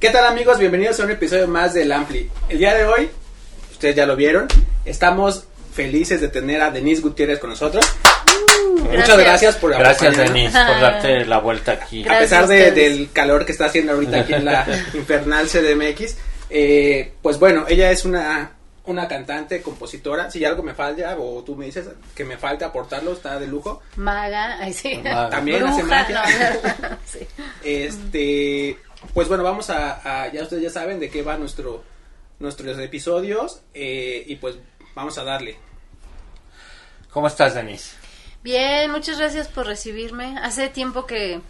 ¿Qué tal amigos? Bienvenidos a un episodio más del Ampli. El día de hoy, ustedes ya lo vieron, estamos felices de tener a Denise Gutiérrez con nosotros. Muchas gracias por Gracias. Denise, por darte la vuelta aquí. A pesar de- del calor que está haciendo ahorita aquí en la infernal CDMX, eh, pues bueno, ella es una, una cantante, compositora. Si algo me falta o tú me dices que me falta aportarlo, está de lujo. Maga, ay sí. Maga. También hace Bruja, magia. no, sí. Este, pues bueno, vamos a, a- ya ustedes ya saben de qué va nuestro nuestros episodios eh, y pues vamos a darle. ¿Cómo estás, Denise? Bien, muchas gracias por recibirme. Hace tiempo que,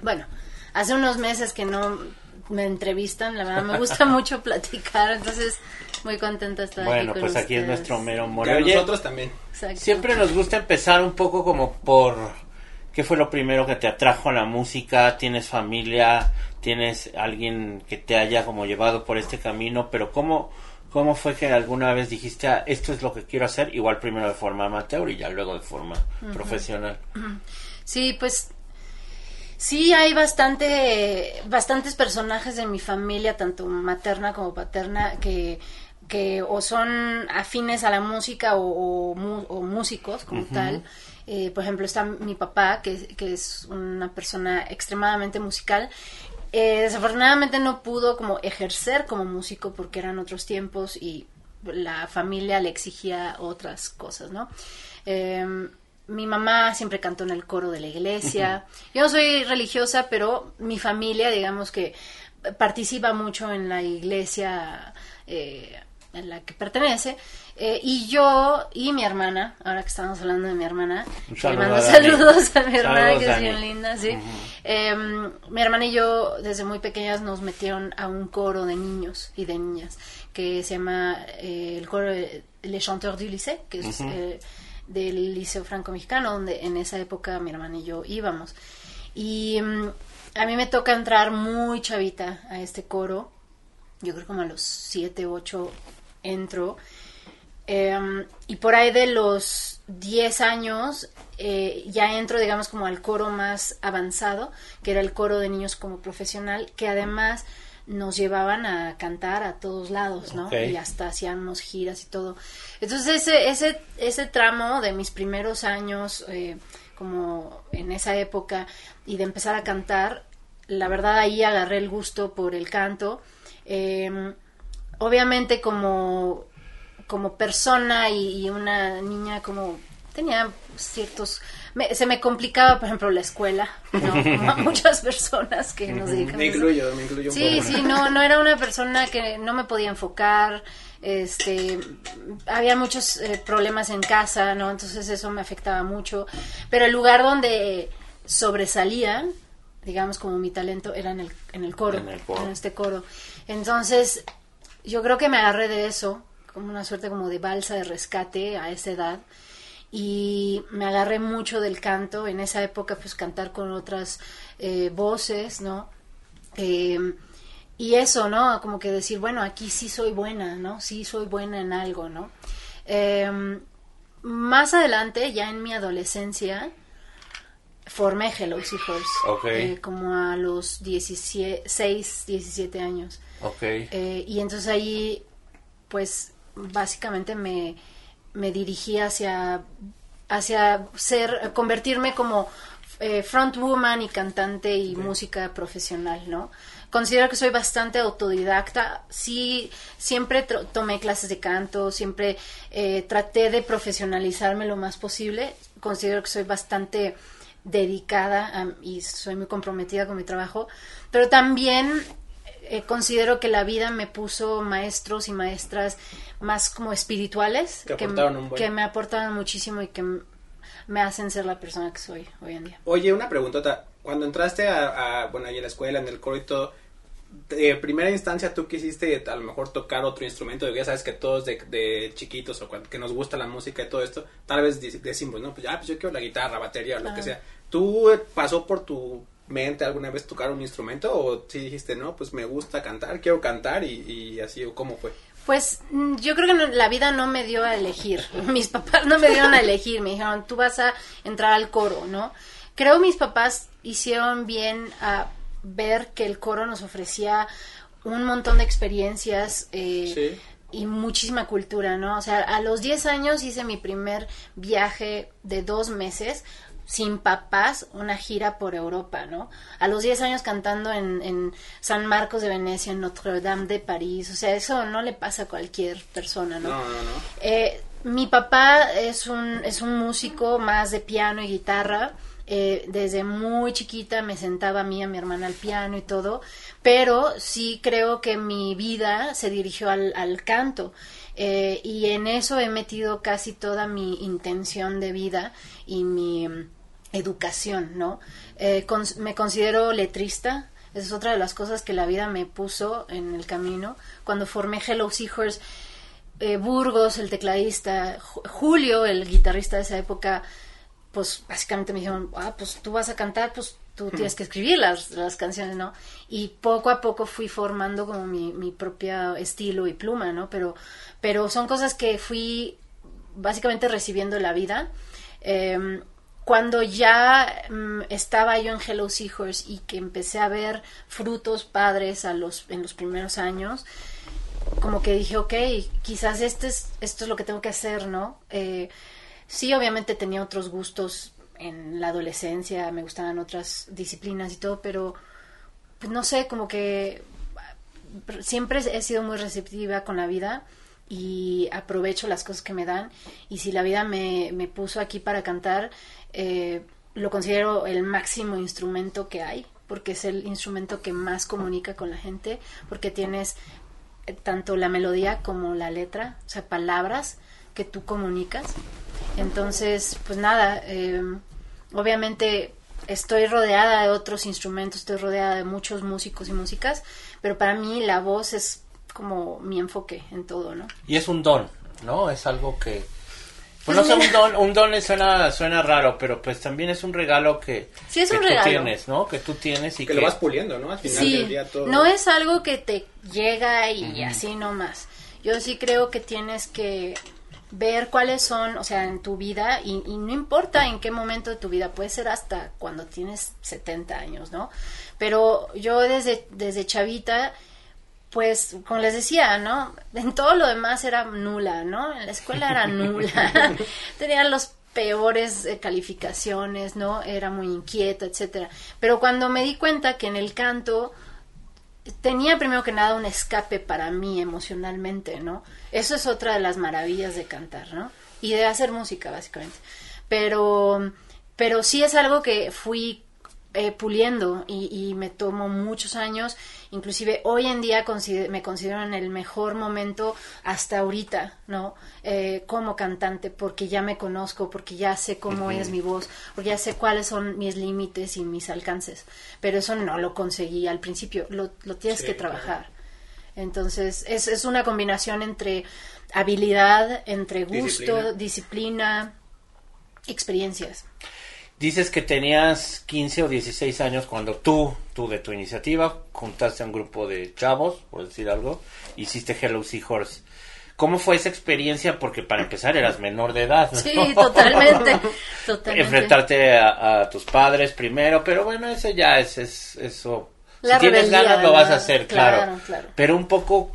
bueno, hace unos meses que no me entrevistan, la verdad me gusta mucho platicar, entonces muy contenta de estar aquí Bueno, pues aquí es nuestro mero Oye, nosotros también. Exacto. siempre nos gusta empezar un poco como por qué fue lo primero que te atrajo a la música, tienes familia, tienes alguien que te haya como llevado por este camino, pero cómo cómo fue que alguna vez dijiste, ah, esto es lo que quiero hacer, igual primero de forma amateur y ya luego de forma profesional. Sí, pues sí hay bastante bastantes personajes de mi familia, tanto materna como paterna, que que o son afines a la música o, o o músicos como tal. Eh, por ejemplo, está mi papá, que, que es una persona extremadamente musical. Eh, desafortunadamente no pudo como ejercer como músico porque eran otros tiempos y la familia le exigía otras cosas, ¿no? Em, mi mamá siempre cantó en el coro de la iglesia. Yo no soy religiosa, pero mi familia, digamos que participa mucho en la iglesia eh, en la que pertenece. Eh, y yo y mi hermana, ahora que estamos hablando de mi hermana, le mando saludos a mi hermana, Saludos, que es bien linda, sí. Em, mi hermana y yo, desde muy pequeñas, nos metieron a un coro de niños y de niñas que se llama eh, el coro Les Chanteurs du Lycée, que es eh, del Liceo Franco-Mexicano, donde en esa época mi hermana y yo íbamos. Y mm, a mí me toca entrar muy chavita a este coro. Yo creo como a los 7, 8 entro. Em, y por ahí de los 10 años eh, ya entro, digamos, como al coro más avanzado, que era el coro de niños como profesional, que además nos llevaban a cantar a todos lados, ¿no? Y hasta hacíamos giras y todo. Entonces ese, ese, ese tramo de mis primeros años, eh, como en esa época, y de empezar a cantar, la verdad ahí agarré el gusto por el canto. Em, obviamente como como persona y, y una niña como tenía ciertos me- se me complicaba por ejemplo la escuela no como a muchas personas que nos dedicamos Me incluyo, me incluyo un Sí, poco. sí, no, no era una persona que no me podía enfocar, este, había muchos eh, problemas en casa, ¿no? Entonces eso me afectaba mucho, pero el lugar donde sobresalía, digamos como mi talento, era en el, en el coro, En el coro. en este coro. Entonces, yo creo que me agarré de eso, como una suerte como de balsa de rescate a esa edad. Y me agarré mucho del canto. En esa época pues cantar con otras eh, voces no Eh, y eso no como que decir bueno aquí sí soy buena no sí soy buena en algo no Eh, más adelante ya en mi adolescencia formé Hello Seahorse Ok. eh, como a los 16 17 años. Ok. eh, y entonces ahí, pues, básicamente me, me dirigí hacia, hacia ser, convertirme como eh, frontwoman y cantante y música profesional, ¿no? Considero que soy bastante autodidacta. Sí, siempre tomé clases de canto, siempre eh, traté de profesionalizarme lo más posible. Considero que soy bastante dedicada a- y soy muy comprometida con mi trabajo, pero también eh, considero que la vida me puso maestros y maestras más como espirituales Que buen. que me aportaron muchísimo y que me hacen ser la persona que soy hoy en día. Oye, una preguntota. Cuando entraste a, a, bueno, ahí en la escuela, en el coro y todo, de primera instancia tú quisiste a lo mejor tocar otro instrumento, ya sabes que todos de, de chiquitos o que nos gusta la música y todo esto, tal vez decimos, no, pues ya, pues yo quiero la guitarra, batería, lo que sea. ¿Tú pasó por tu mente alguna vez tocar un instrumento o si dijiste, no, pues me gusta cantar, quiero cantar y, y así, o cómo fue? Pues mm, yo creo que no- la vida no me dio a elegir. Mis papás no me dieron a elegir. Me dijeron, tú vas a entrar al coro, ¿no? Creo mis papás hicieron bien a ver que el coro nos ofrecía un montón de experiencias eh, Sí. y muchísima cultura, ¿no? O sea, a los 10 años hice mi primer viaje de dos meses sin papás, una gira por Europa, ¿no? A los 10 años cantando en, en San Marcos de Venecia, en Notre Dame de París, o sea, eso no le pasa a cualquier persona, ¿no? No, no, no. Eh, mi papá es un, es un músico más de piano y guitarra. Eh, desde muy chiquita me sentaba a mí, y a mi hermana al piano y todo, pero sí creo que mi vida se dirigió al, al canto. Eh, y en eso he metido casi toda mi intención de vida y mi mm, educación, ¿no? Eh, me considero letrista, esa es otra de las cosas que la vida me puso en el camino. Cuando formé Hello Seahorse, eh, Burgos, el tecladista, Ju- Julio, el guitarrista de esa época, pues básicamente me dijeron, ah, pues tú vas a cantar, pues tú tienes que escribir las, las canciones, ¿no? Y poco a poco fui formando como mi, mi propio estilo y pluma, ¿no? Pero, pero son cosas que fui básicamente recibiendo en la vida. Eh, cuando ya mm, estaba yo en Hello Seahorse y que empecé a ver frutos padres a los, en los primeros años, como que dije, ok, quizás este es, esto es lo que tengo que hacer, ¿no? Eh, sí, obviamente tenía otros gustos en la adolescencia, me gustaban otras disciplinas y todo, pero pues no sé, como que siempre he sido muy receptiva con la vida y aprovecho las cosas que me dan y si la vida me, me puso aquí para cantar, eh, lo considero el máximo instrumento que hay, porque es el instrumento que más comunica con la gente, porque tienes eh, tanto la melodía como la letra, o sea, palabras que tú comunicas. Entonces, pues nada, eh, obviamente estoy rodeada de otros instrumentos, estoy rodeada de muchos músicos y músicas, pero para mí la voz es como mi enfoque en todo, ¿no? Y es un don, ¿no? Es algo que... Pues no sé, un don, un don suena, suena raro, pero pues también es un regalo que, Sí, es que un tú regalo. tienes, ¿no? Que tú tienes y Que que... lo vas puliendo, ¿no? Al final Sí, del día todo. no es algo que te llega y así nomás. Yo sí creo que tienes que ver cuáles son, o sea, en tu vida, y, y no importa en qué momento de tu vida, puede ser hasta cuando tienes 70 años, ¿no? Pero yo desde, desde chavita, pues, como les decía, ¿no? En todo lo demás era nula, ¿no? En la escuela era nula. Tenía los peores eh, calificaciones, ¿no? Era muy inquieta, etcétera. Pero cuando me di cuenta que en el canto tenía primero que nada un escape para mí emocionalmente, ¿no? Eso es otra de las maravillas de cantar, ¿no? Y de hacer música, básicamente. Pero, pero sí es algo que fui eh, puliendo y, y me tomó muchos años. Inclusive hoy en día consider- me considero en el mejor momento hasta ahorita, ¿no? Eh, como cantante, porque ya me conozco, porque ya sé cómo es mi voz, porque ya sé cuáles son mis límites y mis alcances. Pero eso no lo conseguí al principio, lo, lo tienes Sí, que claro. trabajar. Entonces, es, es una combinación entre habilidad, entre gusto, Disciplina. disciplina, experiencias. Dices que tenías 15 o 16 años cuando tú, tú de tu iniciativa, juntaste a un grupo de chavos, por decir algo, hiciste Hello Seahorse. ¿Cómo fue esa experiencia? Porque para empezar eras menor de edad. ¿no? Sí, totalmente, totalmente. Enfrentarte a, a tus padres primero, pero bueno, eso ya es, es eso. La si tienes ganas lo vas a hacer, claro. Claro, claro. Pero un poco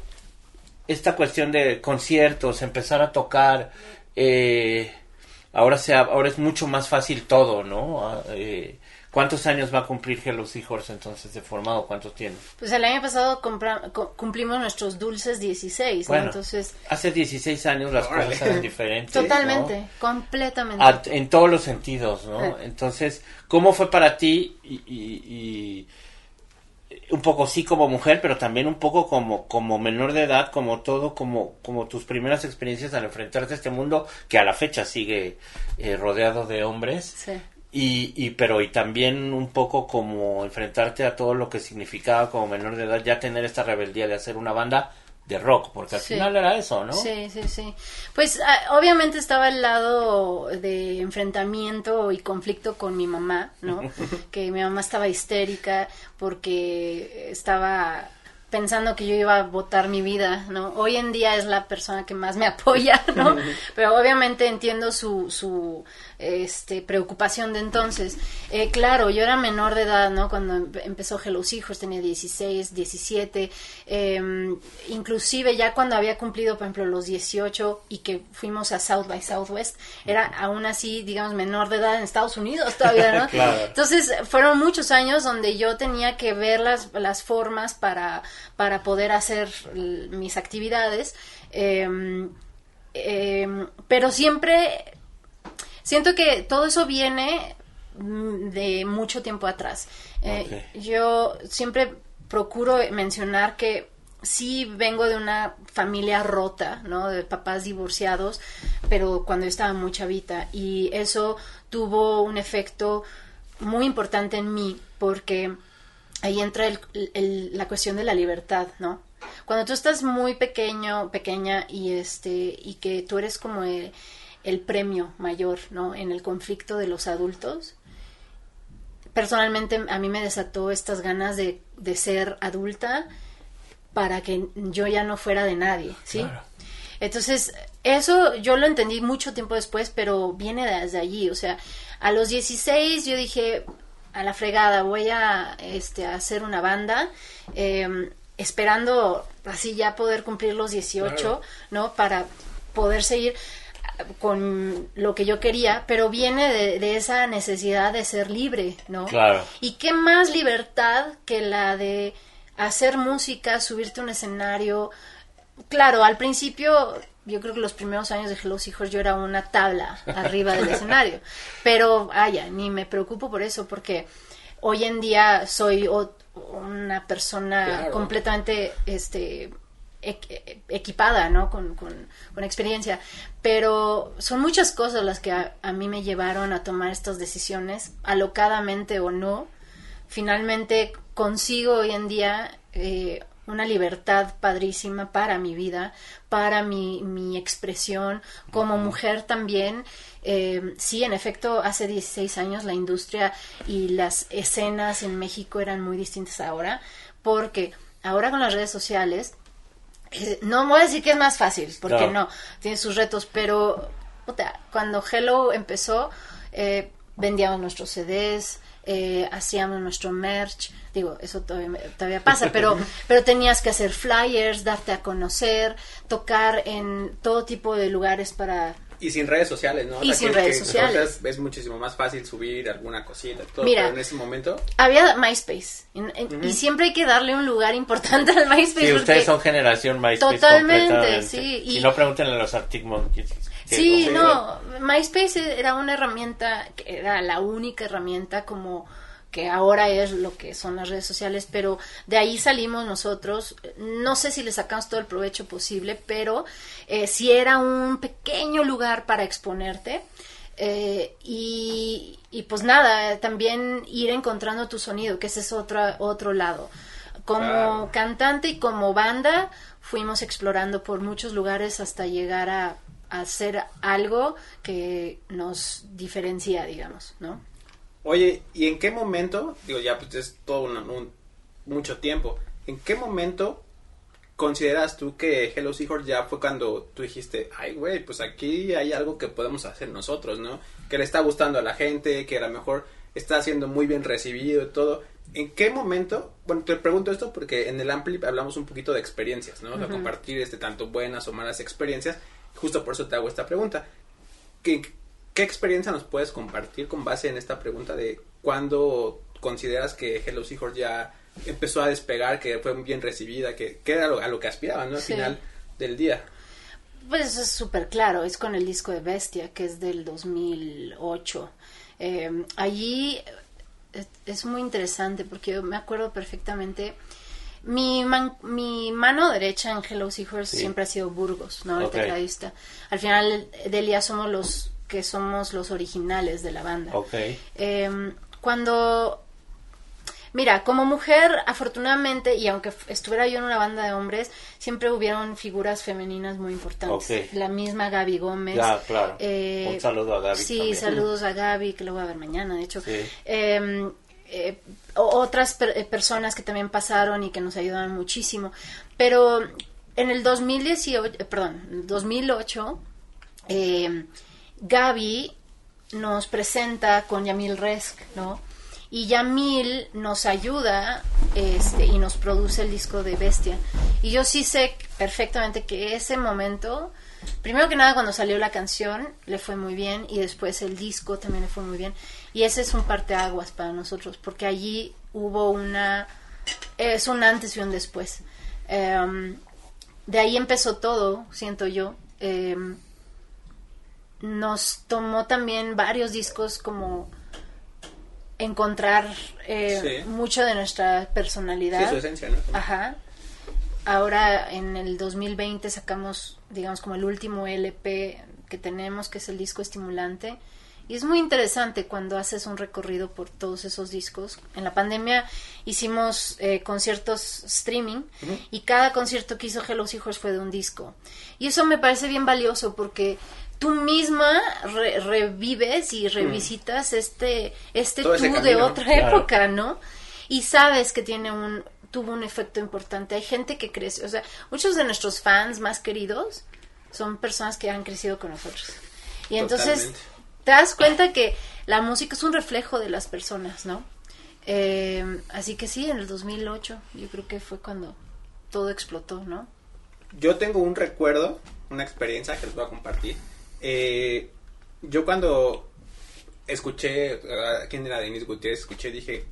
esta cuestión de conciertos, empezar a tocar, eh, ahora sea, ahora es mucho más fácil todo, ¿no? Ah, eh, ¿Cuántos años va a cumplir Hello Seahorse entonces de formado? ¿Cuántos tienes? Pues el año pasado compra- cu- cumplimos nuestros dulces 16, ¿no? Bueno, Entonces, hace 16 años las Órale. cosas eran diferentes. ¿no? totalmente, completamente. A- en todos los sentidos, ¿no? Eh. Entonces, ¿cómo fue para ti y, y- y un poco sí como mujer, pero también un poco como, como menor de edad, como todo, como, como tus primeras experiencias al enfrentarte a este mundo que a la fecha sigue eh, rodeado de hombres? Sí. Y, y pero y también un poco como enfrentarte a todo lo que significaba como menor de edad ya tener esta rebeldía de hacer una banda de rock, porque al Sí. final era eso, ¿no? Sí, sí, sí. Pues ah, obviamente estaba el lado de enfrentamiento y conflicto con mi mamá, ¿no? que mi mamá estaba histérica porque estaba pensando que yo iba a votar mi vida, ¿no? Hoy en día es la persona que más me apoya, ¿no? Pero obviamente entiendo su, su este, preocupación de entonces. Eh, claro, yo era menor de edad, ¿no? Cuando em- empezó Hello Hijos tenía 16, 17, eh, inclusive ya cuando había cumplido, por ejemplo, los 18 y que fuimos a South by Southwest, era aún así, digamos, menor de edad en Estados Unidos todavía, ¿no? Claro. Entonces, fueron muchos años donde yo tenía que ver las, las formas para, para poder hacer mis actividades. eh, eh, pero siempre siento que todo eso viene mm, de mucho tiempo atrás. Eh, Yo siempre procuro mencionar que sí vengo de una familia rota, ¿no? De papás divorciados, pero cuando yo estaba muy chavita y eso tuvo un efecto muy importante en mí porque ahí entra el- el- la cuestión de la libertad, ¿no? Cuando tú estás muy pequeño, pequeña y este y que tú eres como el, el premio mayor, ¿no? En el conflicto de los adultos. Personalmente a mí me desató estas ganas de, de ser adulta para que yo ya no fuera de nadie, ¿sí? Claro. Entonces, eso yo lo entendí mucho tiempo después, pero viene desde allí. O sea, a los 16 yo dije, a la fregada, voy a este, a hacer una banda, eh, esperando así ya poder cumplir los 18, Claro. ¿no? Para poder seguir con lo que yo quería, pero viene de, de esa necesidad de ser libre, ¿no? Claro. Y qué más libertad que la de hacer música, subirte a un escenario. Claro, al principio, yo creo que los primeros años de Los Hijos yo era una tabla arriba del escenario. Pero, vaya, ni me preocupo por eso, porque hoy en día soy una persona Claro. completamente este equ- equipada, ¿no? Con, con- con experiencia. Pero son muchas cosas las que a, a mí me llevaron a tomar estas decisiones, alocadamente o no. Finalmente consigo hoy en día eh, una libertad padrísima para mi vida, para mi, mi expresión, como mujer también. Eh, sí, en efecto, hace 16 años la industria y las escenas en México eran muy distintas ahora, porque ahora con las redes sociales, eh, no voy a decir que es más fácil, porque no, tiene sus retos, pero puta, cuando Hello empezó, eh, vendíamos nuestros CDs, eh, hacíamos nuestro merch, digo, eso todavía, me- todavía pasa, pero, pero tenías que hacer flyers, darte a conocer, tocar en todo tipo de lugares para... Y sin redes sociales, ¿no? Y O sea, sin que- redes que sociales. Es, muchísimo más fácil subir alguna cosita, todo, Mira. pero en ese momento... Había MySpace, en- en- y siempre hay que darle un lugar importante al MySpace. Sí, ustedes son generación MySpace Totalmente, sí, y- no, pregúntenle a los Arctic Monkeys. Sí, no, MySpace era una herramienta, que era la única herramienta como que ahora es lo que son las redes sociales, pero de ahí salimos nosotros. No sé si le sacamos todo el provecho posible, pero eh, sí era un pequeño lugar para exponerte. eh, y, y pues nada, también ir encontrando tu sonido, que ese es otro, otro lado. Como Claro. cantante y como banda fuimos explorando por muchos lugares hasta llegar a hacer algo que nos diferencia, digamos, ¿no? Oye, ¿y en qué momento, digo, ya pues es todo un, un- mucho tiempo, ¿en qué momento consideras tú que Hello Seahorse ya fue cuando tú dijiste, ay, güey, pues aquí hay algo que podemos hacer nosotros, ¿no? Que le está gustando a la gente, que a lo mejor está siendo muy bien recibido y todo. ¿En qué momento? Bueno, te pregunto esto porque en el Ampli hablamos un poquito de experiencias, ¿no? De compartir este tanto buenas o malas experiencias. Justo por eso te hago esta pregunta. ¿Qué, qué experiencia nos puedes compartir con base en esta pregunta de cuándo consideras que Hello Seahorse ya empezó a despegar, que fue bien recibida, que, que era lo- a lo que aspiraban, ¿no? Al Sí. final del día. Pues eso es súper claro, es con el disco de Bestia, que es del 2008. Eh, allí es, es muy interesante porque yo me acuerdo perfectamente. Mi, man- mi mano derecha en Hello Seahorse Sí. siempre ha sido Burgos, ¿no? El tecladista. Al final, Delia somos los que somos los originales de la banda. Ok. Eh, cuando Mira, como mujer, afortunadamente, y aunque estuviera yo en una banda de hombres, siempre hubieron figuras femeninas muy importantes. Ok. La misma Gaby Gómez. Ya, claro. eh, Un saludo a Gaby Sí, también. saludos a Gaby, que lo voy a ver mañana, de hecho. Sí. Eh, eh, otras personas que también pasaron y que nos ayudaron muchísimo. Pero en el 2018, perdón, 2008, Gaby nos presenta con Yamil Resk, ¿no? Y Yamil nos ayuda este, y nos produce el disco de Bestia. Y yo sí sé perfectamente que ese momento, primero que nada cuando salió la canción, le fue muy bien y después el disco también le fue muy bien. Y ese es un parteaguas para nosotros, porque allí hubo una, es un antes y un después. Em, de ahí empezó todo, siento yo. Em, nos tomó también varios discos como encontrar eh, mucho de nuestra personalidad. su esencia, ¿no? Ajá. Ahora en el 2020 sacamos, digamos, como el último LP que tenemos, que es el disco estimulante. Y es muy interesante cuando haces un recorrido por todos esos discos. En la pandemia hicimos eh, conciertos streaming y cada concierto que hizo Hello Hijos fue de un disco. Y eso me parece bien valioso porque tú misma revives y revisitas este este tú de otra época, ¿no? Y sabes que tiene un tuvo un efecto importante. Hay gente que crece, o sea, muchos de nuestros fans más queridos son personas que han crecido con nosotros. Y entonces te das cuenta que la música es un reflejo de las personas, ¿no? Eh, así que sí, en el 2008 yo creo que fue cuando todo explotó, ¿no? Yo tengo un recuerdo, una experiencia que les voy a compartir eh, yo cuando escuché a quién era Denis Gutiérrez, escuché, dije,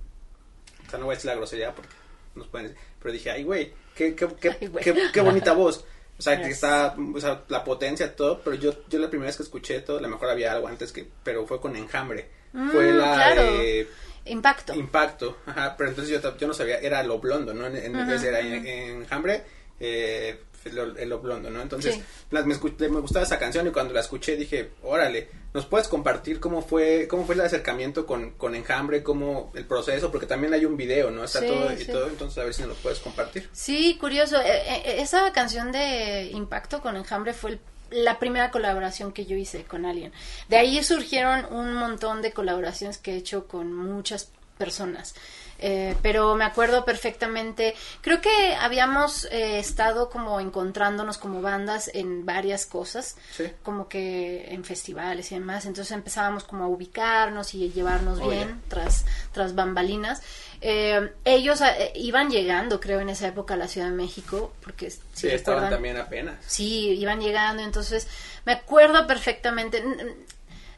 o sea, no voy a decir la grosería porque nos pueden decir, pero dije, ay, güey, qué, qué, qué, qué, bonita voz. O sea, que está, o sea, la potencia, todo, pero yo, yo la primera vez que escuché todo, a lo mejor había algo antes que, pero fue con Enjambre. Mm, fue la de... Impacto. Impacto, ajá, pero entonces yo, yo no sabía, era lo blondo, ¿no? En, en, era Enjambre, eh, el, Oblondo, ¿no? Entonces, me, me, gustaba esa canción y cuando la escuché dije, órale, ¿nos puedes compartir cómo fue cómo fue el acercamiento con, con Enjambre, cómo el proceso? Porque también hay un video, ¿no? Está todo y todo, entonces a ver si nos lo puedes compartir. Sí, curioso. Eh, eh, esa canción de Impacto con Enjambre fue la primera colaboración que yo hice con alguien. De ahí surgieron un montón de colaboraciones que he hecho con muchas personas. Eh, pero me acuerdo perfectamente, creo que habíamos eh, estado como encontrándonos como bandas en varias cosas, como que en festivales y demás, entonces empezábamos como a ubicarnos y llevarnos oh, bien tras, tras bambalinas. Eh, ellos iban llegando, creo, en esa época a la Ciudad de México, porque sí, estaban también apenas. Sí, iban llegando, entonces me acuerdo perfectamente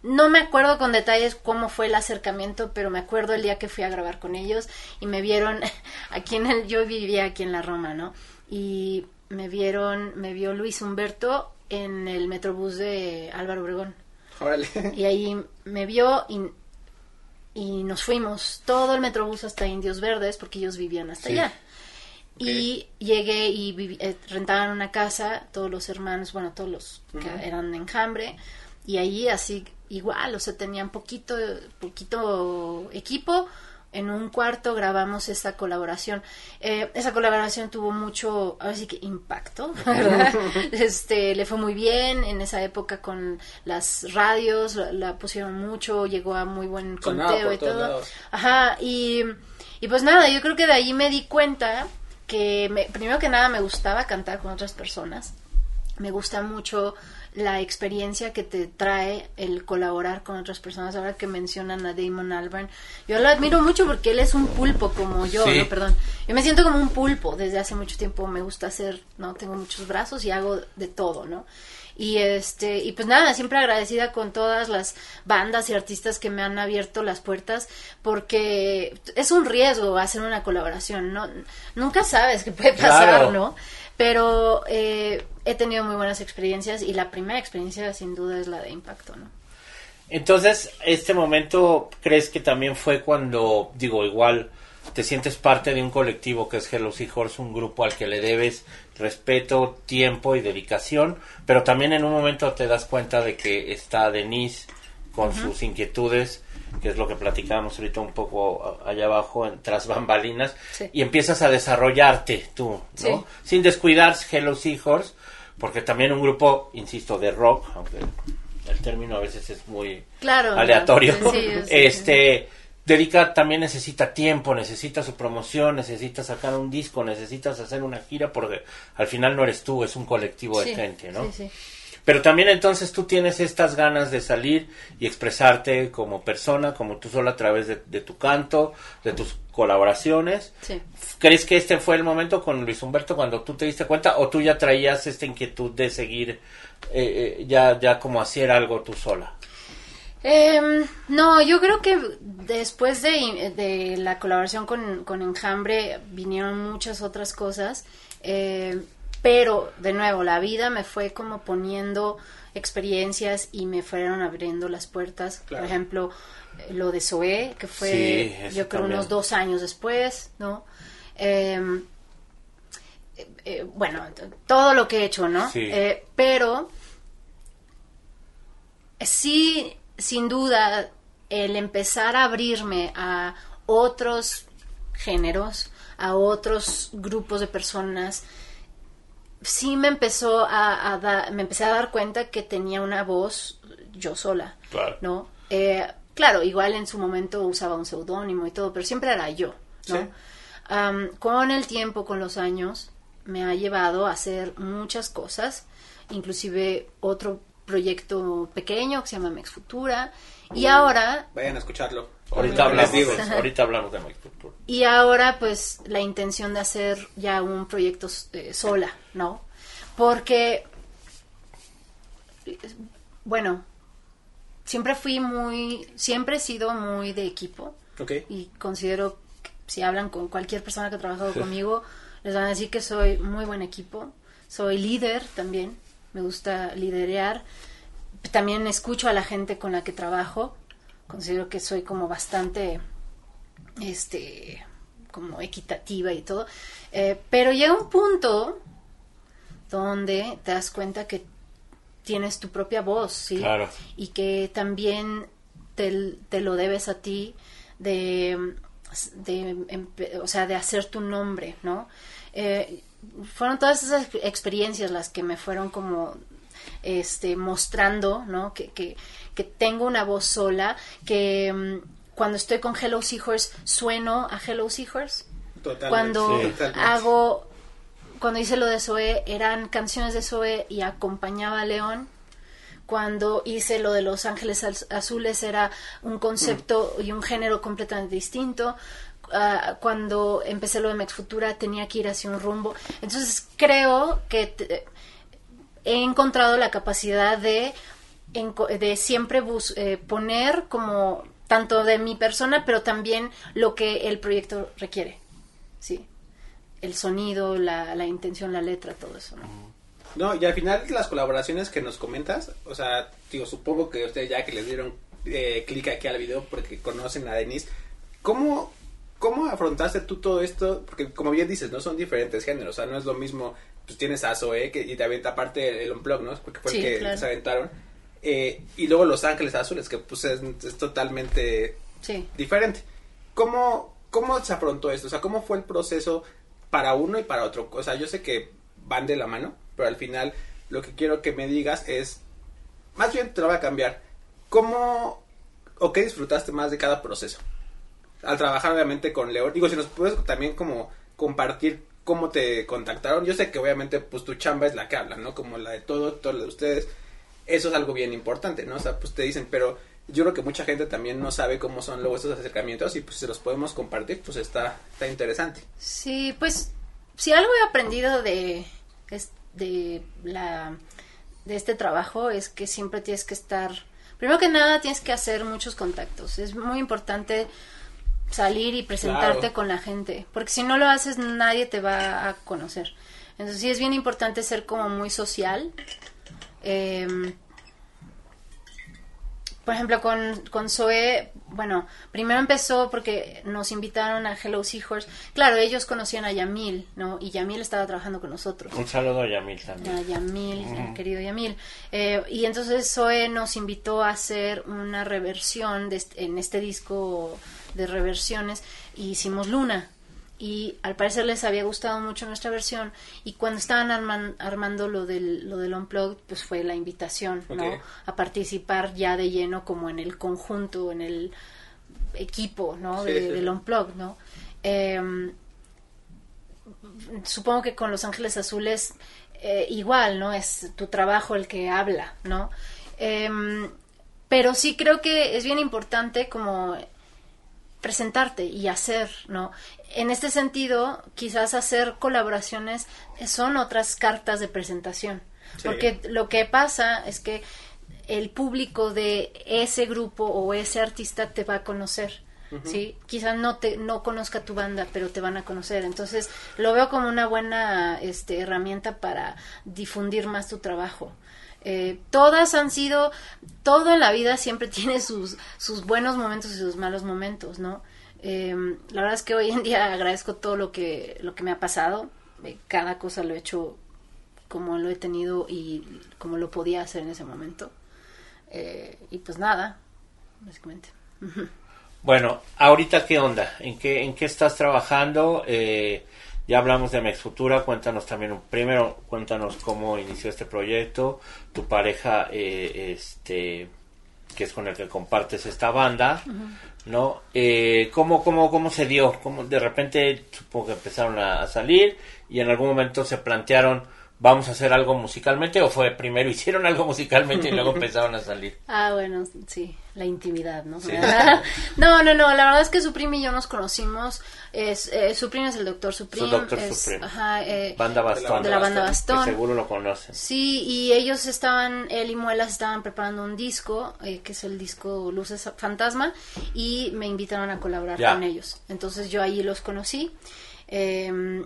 no me acuerdo con detalles cómo fue el acercamiento, pero me acuerdo el día que fui a grabar con ellos y me vieron aquí en el, yo vivía aquí en la Roma, ¿no? Y me vieron, me vio Luis Humberto en el metrobús de Álvaro Obregón. Y ahí me vio y, y nos fuimos todo el metrobús hasta Indios Verdes porque ellos vivían hasta allá. Y llegué y eh, rentaban una casa, todos los hermanos, bueno, todos los que eran de enjambre, y ahí así igual, o sea, tenían poquito, poquito equipo. En un cuarto grabamos esta colaboración. Eh, esa colaboración tuvo mucho, ahora sí que impacto, ¿verdad? este, le fue muy bien en esa época con las radios, la, pusieron mucho, llegó a muy buen conteo y todo. Ajá, y, y pues nada, yo creo que de ahí me di cuenta que me, primero que nada me gustaba cantar con otras personas. Me gusta mucho la experiencia que te trae el colaborar con otras personas. Ahora que mencionan a Damon Albarn, yo lo admiro mucho porque él es un pulpo como yo, ¿no? Perdón. Yo me siento como un pulpo desde hace mucho tiempo. Me gusta hacer, ¿no? Tengo muchos brazos y hago de todo, ¿no? Y este, y pues nada, siempre agradecida con todas las bandas y artistas que me han abierto las puertas, porque es un riesgo hacer una colaboración, ¿no? Nunca sabes qué puede pasar, ¿no? Pero eh, he tenido muy buenas experiencias y la primera experiencia sin duda es la de impacto, ¿no? Entonces, este momento, ¿crees que también fue cuando, digo, igual te sientes parte de un colectivo que es Hello Seahorse, un grupo al que le debes respeto, tiempo y dedicación, pero también en un momento te das cuenta de que está Denise con sus inquietudes que es lo que platicábamos ahorita un poco allá abajo, en, tras bambalinas, y empiezas a desarrollarte tú, ¿no? Sin descuidar Hello Seahorse, porque también un grupo, insisto, de rock, aunque el término a veces es muy aleatorio, este dedica también necesita tiempo, necesita su promoción, necesita sacar un disco, necesitas hacer una gira porque al final no eres tú, es un colectivo de gente, ¿no? sí, sí. Pero también entonces tú tienes estas ganas de salir y expresarte como persona, como tú sola a través de, de tu canto, de tus colaboraciones. Sí. ¿Crees que este fue el momento con Luis Humberto cuando tú te diste cuenta o tú ya traías esta inquietud de seguir eh, eh, ya, ya como hacer algo tú sola? Em, no, yo creo que después de, de la colaboración con, con Enjambre vinieron muchas otras cosas, eh, pero de nuevo la vida me fue como poniendo experiencias y me fueron abriendo las puertas. Claro. Por ejemplo, eh, lo de Zoé, que fue Sí, yo creo también. unos dos años después, ¿no? Em, eh, eh, bueno, todo lo que he hecho, ¿no? Sí. Eh, pero sí, sin duda, el empezar a abrirme a otros géneros, a otros grupos de personas, sí me empezó a, a da- me empecé a dar cuenta que tenía una voz yo sola, Claro. ¿no? Eh, claro, igual en su momento usaba un seudónimo y todo, pero siempre era yo, ¿no? Sí. Am, con el tiempo, con los años, me ha llevado a hacer muchas cosas, inclusive otro proyecto pequeño que se llama Mex Futura, y ahora Vayan a escucharlo. Ahorita hablamos, digo. de eso, ahorita hablamos de Mike Cultura. Y ahora, pues, la intención de hacer ya un proyecto eh, sola, ¿no? Porque, bueno, siempre fui muy, siempre he sido muy de equipo Ok. y considero que si hablan con cualquier persona que ha trabajado conmigo, les van a decir que soy muy buen equipo. Soy líder también, me gusta liderear. También escucho a la gente con la que trabajo. Considero que soy como bastante este como equitativa y todo. Eh, pero llega un punto donde te das cuenta que tienes tu propia voz, ¿sí? Claro. Y que también te, te lo debes a ti de, de, o sea, de hacer tu nombre, ¿no? Eh, fueron todas esas experiencias las que me fueron como este mostrando, ¿no? Que, que, que tengo una voz sola, que mm, cuando estoy con Hello Seahorse sueno a Hello Seahorse. Totalmente. Cuando Sí. Hago, cuando hice lo de Zoe, eran canciones de Zoe y acompañaba a León. Cuando hice lo de Los Ángeles Az- Azules era un concepto y un género completamente distinto. Ah, cuando empecé lo de Mex Futura tenía que ir hacia un rumbo. Entonces creo que te- he encontrado la capacidad de, de siempre bus- eh, poner como tanto de mi persona, pero también lo que el proyecto requiere. Sí. El sonido, la, la intención, la letra, todo eso, ¿no? No, y al final las colaboraciones que nos comentas, o sea, digo, supongo que ustedes ya que les dieron eh, clic aquí al video porque conocen a Denise, ¿cómo, ¿cómo afrontaste tú todo esto? Porque como bien dices, no son diferentes géneros, o sea, no es lo mismo, pues tienes a Zoe que, y te aventa aparte el, el Unplug, ¿no? Porque fue Sí, el que claro. se aventaron. Eh, y luego Los Ángeles Azules, que pues es, es totalmente Sí. diferente. ¿Cómo, ¿Cómo se afrontó esto? O sea, ¿cómo fue el proceso para uno y para otro? O sea, yo sé que van de la mano, pero al final lo que quiero que me digas es, más bien te lo voy a cambiar. ¿Cómo o qué disfrutaste más de cada proceso? Al trabajar obviamente con León. Digo, si nos puedes también como compartir cómo te contactaron. Yo sé que obviamente pues tu chamba es la que habla, ¿no? Como la de todo, todo lo de ustedes. Eso es algo bien importante, ¿no? O sea, pues te dicen, pero yo creo que mucha gente también no sabe cómo son luego estos acercamientos y pues si los podemos compartir, pues está, está interesante. Sí, pues si algo he aprendido de, de la de este trabajo es que siempre tienes que estar primero que nada tienes que hacer muchos contactos. Es muy importante salir y presentarte Claro. con la gente, porque si no lo haces nadie te va a conocer. Entonces sí es bien importante ser como muy social. Em, por ejemplo, con, con Zoe, bueno, primero empezó porque nos invitaron a Hello Seahorse. Claro, ellos conocían a Yamil, ¿no? Y Yamil estaba trabajando con nosotros. Un saludo a Yamil también. A Yamil, querido Yamil. Eh, y entonces Zoe nos invitó a hacer una reversión de este- en este disco de reversiones y hicimos Luna. Y al parecer les había gustado mucho nuestra versión y cuando estaban arman- armando lo del, lo del Unplugged, pues fue la invitación, ¿no? A participar ya de lleno como en el conjunto, en el equipo, ¿no? Sí, de, sí. del Unplugged, ¿no? Em, supongo que con Los Ángeles Azules eh, igual, ¿no? Es tu trabajo el que habla, ¿no? Em, pero sí creo que es bien importante como presentarte y hacer, ¿no? En este sentido, quizás hacer colaboraciones son otras cartas de presentación. Sí. Porque lo que pasa es que el público de ese grupo o ese artista te va a conocer. ¿Sí? Quizás no te no conozca tu banda, pero te van a conocer. Entonces, lo veo como una buena este, herramienta para difundir más tu trabajo. Eh, todas han sido, todo en la vida siempre tiene sus, sus buenos momentos y sus malos momentos, ¿no? Eh, la verdad es que hoy en día agradezco todo lo que, lo que me ha pasado. Eh, cada cosa lo he hecho como lo he tenido y como lo podía hacer en ese momento. Eh, y pues nada, básicamente. Bueno, ahorita qué onda, en qué, en qué estás trabajando, ya hablamos de Mex Futura, cuéntanos también, un- primero cuéntanos cómo inició este proyecto, tu pareja, eh, este, que es con el que compartes esta banda, ¿no? Eh, ¿cómo, cómo, ¿Cómo se dio? ¿Cómo de repente supongo que empezaron a, a salir y en algún momento se plantearon, vamos a hacer algo musicalmente o fue primero hicieron algo musicalmente y luego empezaron a salir? Ah, bueno, sí, la intimidad, ¿no? Sí. no, no, no, la verdad es que Supreme y yo nos conocimos. Es, eh, Supreme es el doctor Supreme. Doctor es, Supreme. Ajá, eh, Banda Bastón. de la banda Que Bastón. seguro lo conocen. Sí, y ellos estaban, él y Muelas estaban preparando un disco, eh, que es el disco Luces Fantasma, y me invitaron a colaborar Ya. con ellos. Entonces yo ahí los conocí. eh,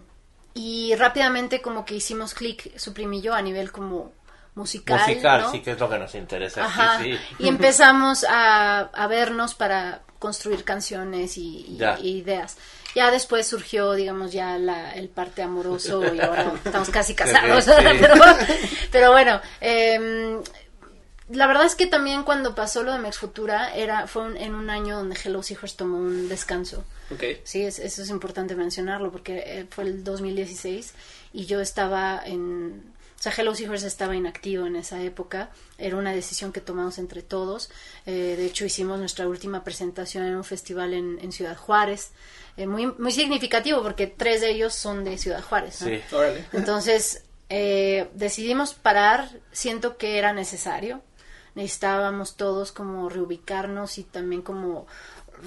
y rápidamente como que hicimos clic, Supreme y yo, a nivel como musical. Musical, ¿no? sí que es lo que nos interesa. Ajá. sí. Y empezamos a, a vernos para construir canciones y, y- Ya. y ideas. Ya después surgió, digamos, ya la, el parte amoroso y ahora estamos casi casados. Sí. pero, pero bueno, em, la verdad es que también cuando pasó lo de Mex Futura era, fue un- en un año donde Hello Seahorse tomó un descanso. Ok. Sí, es- eso es importante mencionarlo porque eh, fue el 2016 y yo estaba en... O sea, Hello Seahorse estaba inactivo en esa época. Era una decisión que tomamos entre todos. Eh, de hecho, hicimos nuestra última presentación en un festival en, en Ciudad Juárez. Eh, muy, muy significativo porque tres de ellos son de Ciudad Juárez. ¿no? Sí. Órale. Entonces, eh, decidimos parar, siento que era necesario. Necesitábamos todos como reubicarnos y también como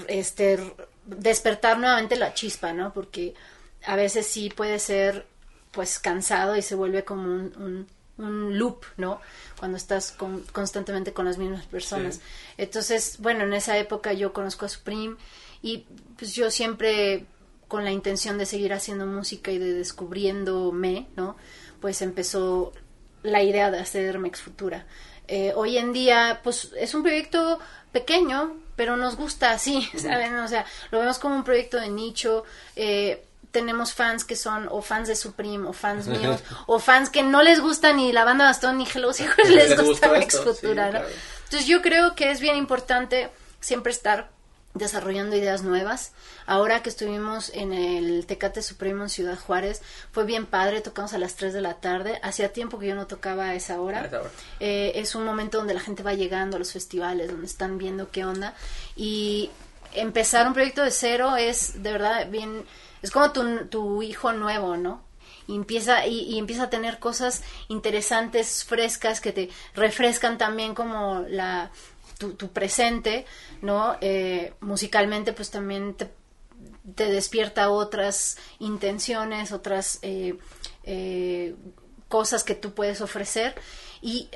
este despertar nuevamente la chispa, ¿no? Porque a veces sí puede ser pues cansado y se vuelve como un, un, un loop, ¿no? Cuando estás con- constantemente con las mismas personas. Sí. Entonces, bueno, en esa época yo conozco a Supreme y pues yo siempre con la intención de seguir haciendo música y de descubriéndome, ¿no? Pues empezó la idea de hacer Mex Futura. Eh, hoy en día, pues es un proyecto pequeño, pero nos gusta así, ¿saben? O sea, lo vemos como un proyecto de nicho. eh, tenemos fans que son o fans de Supreme o fans míos o fans que no les gusta ni la banda Bastón ni Hello Seahorse les, Les gusta Futura, sí, ¿no? claro. Entonces yo creo que es bien importante siempre estar desarrollando ideas nuevas. Ahora que estuvimos en el Tecate Supremo en Ciudad Juárez, fue bien padre, tocamos a las 3 de la tarde. Hacía tiempo que yo no tocaba a esa hora. A esa hora. Eh, es un momento donde la gente va llegando a los festivales, donde están viendo qué onda. Y empezar un proyecto de cero es de verdad bien, es como tu, tu hijo nuevo, ¿no? Y empieza, y, y empieza a tener cosas interesantes, frescas, que te refrescan también como la tu, tu presente, ¿no? Eh, musicalmente, pues también te, te despierta otras intenciones, otras eh, eh, cosas que tú puedes ofrecer. Y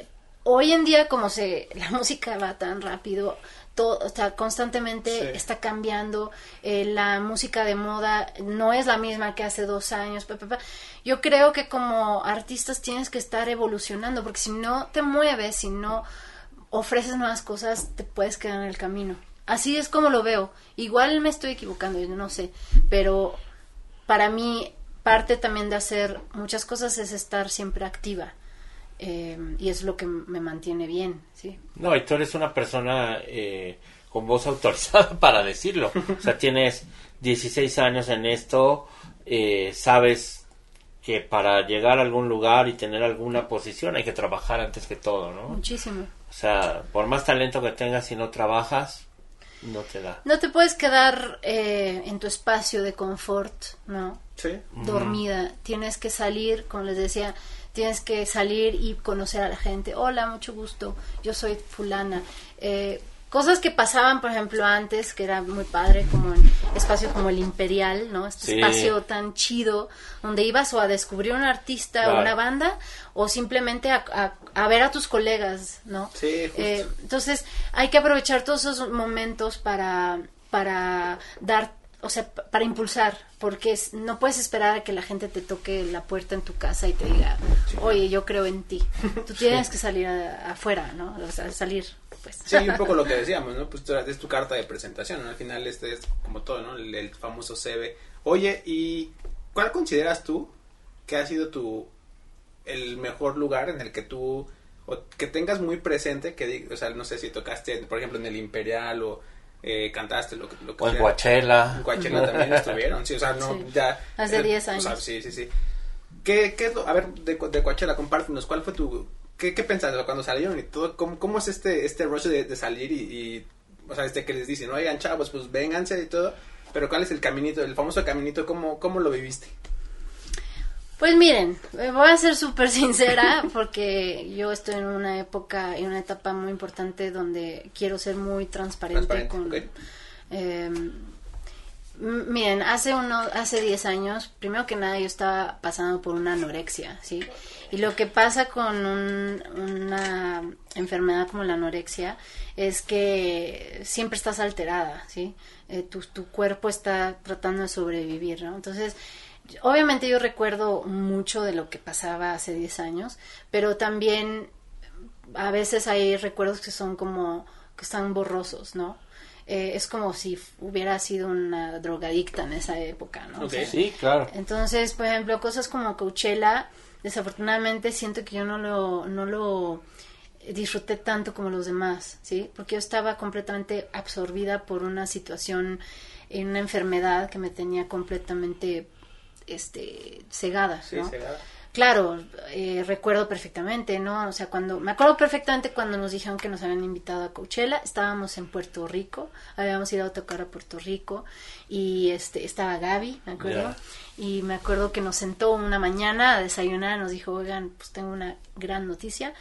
hoy en día, como se la música va tan rápido, todo, o sea, constantemente Sí. está cambiando, eh, la música de moda no es la misma que hace dos años. pa, pa, pa. Yo creo que como artistas tienes que estar evolucionando, porque si no te mueves, si no ofreces nuevas cosas, te puedes quedar en el camino. Así es como lo veo. Igual me estoy equivocando, yo no sé, pero para mí parte también de hacer muchas cosas es estar siempre activa. eh, y es lo que me mantiene bien, ¿sí? No, y tú eres una persona eh, con voz autorizada para decirlo. O sea, tienes 16 años en esto, eh, sabes que para llegar a algún lugar y tener alguna posición hay que trabajar antes que todo, ¿no? Muchísimo. O sea, por más talento que tengas si no trabajas, no te da. No te puedes quedar eh, en tu espacio de confort, ¿no? Sí. Dormida. Tienes que salir, como les decía, tienes que salir y conocer a la gente. Hola, mucho gusto, yo soy fulana. Eh, cosas que pasaban, por ejemplo, antes, que era muy padre, como en espacios como el Imperial, ¿no? Este Sí. espacio tan chido, donde ibas o a descubrir un artista o una banda, o simplemente a, a- a ver a tus colegas, ¿no? Sí, justo. Eh, entonces, hay que aprovechar todos esos momentos para, para dar, o sea, pa- para impulsar, porque es- no puedes esperar a que la gente te toque la puerta en tu casa y te diga, oye, yo creo en ti. Tú tienes que salir a- afuera, ¿no? O sea, salir, pues. Sí, un poco lo que decíamos, ¿no? Pues tú- es tu carta de presentación, ¿no? Al final este es como todo, ¿no? El, el famoso CV. Oye, ¿y cuál consideras tú que ha sido tu el mejor lugar en el que tú o que tengas muy presente que o sea, no sé si tocaste, por ejemplo, en el Imperial o eh, cantaste lo que lo que O en. Coachella. En Coachella también estuvieron, sí, o sea, no, Sí. ya. Hace eh, 10 o sea, años. sí, sí, sí. ¿Qué, qué es lo, a ver, de, de Coachella, compártenos, ¿cuál fue tu, qué, qué pensaste cuando salieron y todo? ¿Cómo, cómo es este, este rush de, de salir y, y, o sea, este que les dicen, oigan, chavos, pues vénganse y todo, pero cuál es el caminito, el famoso caminito, cómo, cómo lo viviste? Pues miren, eh, voy a ser súper sincera porque yo estoy en una época, en una etapa muy importante donde quiero ser muy transparente, Transparente, con... ok. eh, miren, hace uno, hace 10 años, primero que nada yo estaba pasando por una anorexia, ¿sí? Y lo que pasa con un- una enfermedad como la anorexia es que siempre estás alterada, ¿sí? Eh, tu, cuerpo está tratando de sobrevivir, ¿no? Entonces, obviamente yo recuerdo mucho de lo que pasaba hace 10 años, pero también a veces hay recuerdos que son como que están borrosos, ¿no? Eh, es como si hubiera sido una drogadicta en esa época, ¿no? O Ok. sea, Sí, claro. entonces, por ejemplo, cosas como Coachella, desafortunadamente siento que yo no lo, no lo disfruté tanto como los demás, ¿sí? Porque yo estaba completamente absorbida por una situación, en una enfermedad que me tenía completamente este, cegada, Sí, ¿no? cegada. Claro, eh, recuerdo perfectamente, ¿no? O sea, cuando, me acuerdo perfectamente cuando nos dijeron que nos habían invitado a Coachella, estábamos en Puerto Rico, habíamos ido a tocar a Puerto Rico y este, estaba Gaby, me acuerdo, y me acuerdo que nos sentó una mañana a desayunar, nos dijo, oigan, pues tengo una gran noticia,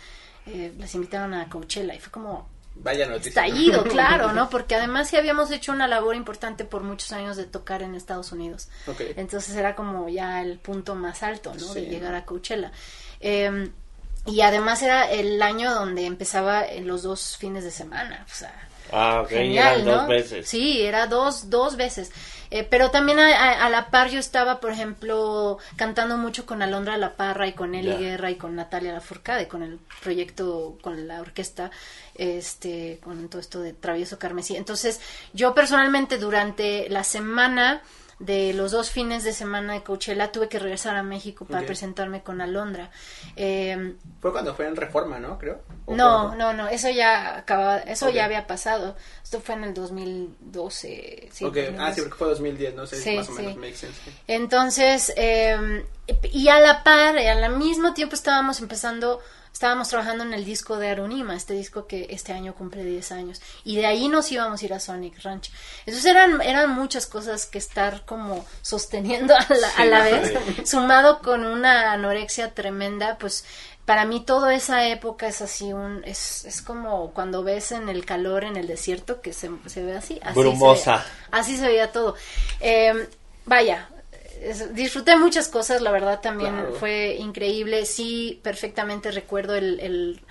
eh, les invitaron a Coachella y fue como, Vaya noticia. ¿no? estallido, claro, ¿no? Porque además sí habíamos hecho una labor importante por muchos años de tocar en Estados Unidos. Ok. Entonces era como ya el punto más alto, ¿no? Sí. De llegar a Coachella. Eh, y además era el año donde empezaba en los dos fines de semana, o sea, Ah, ok, genial, eran ¿no? dos veces. Sí, era dos, dos veces. Eh, pero también a, a- a la par yo estaba, por ejemplo, cantando mucho con Alondra La Parra y con Eli. Guerra y con Natalia Lafourcade, con el proyecto, con la orquesta, este, con todo esto de Travieso Carmesí. Entonces, yo personalmente durante la semana de los dos fines de semana de Coachella tuve que regresar a México para presentarme con Alondra. Eh, Fue cuando fue en Reforma, ¿no? Creo. ¿O no, no, no, eso ya acababa, eso ya había pasado. Esto fue en el 2012. Sí, Ok, 2012. Ah, sí, porque fue 2010, no sé, Sí, más o menos, sense. Entonces, eh, y a la par, al mismo tiempo estábamos empezando, estábamos trabajando en el disco de Arunima, este disco que este año cumple 10 años. Y de ahí nos íbamos a ir a Sonic Ranch. Entonces eran, eran muchas cosas que estar como sosteniendo a la, a la vez, sumado con una anorexia tremenda, pues para mí toda esa época es así un es, es como cuando ves en el calor en el desierto que se, se ve así, así Brumosa. se así se veía todo Eh, vaya es- disfruté muchas cosas la verdad también Claro. fue increíble sí perfectamente recuerdo el, el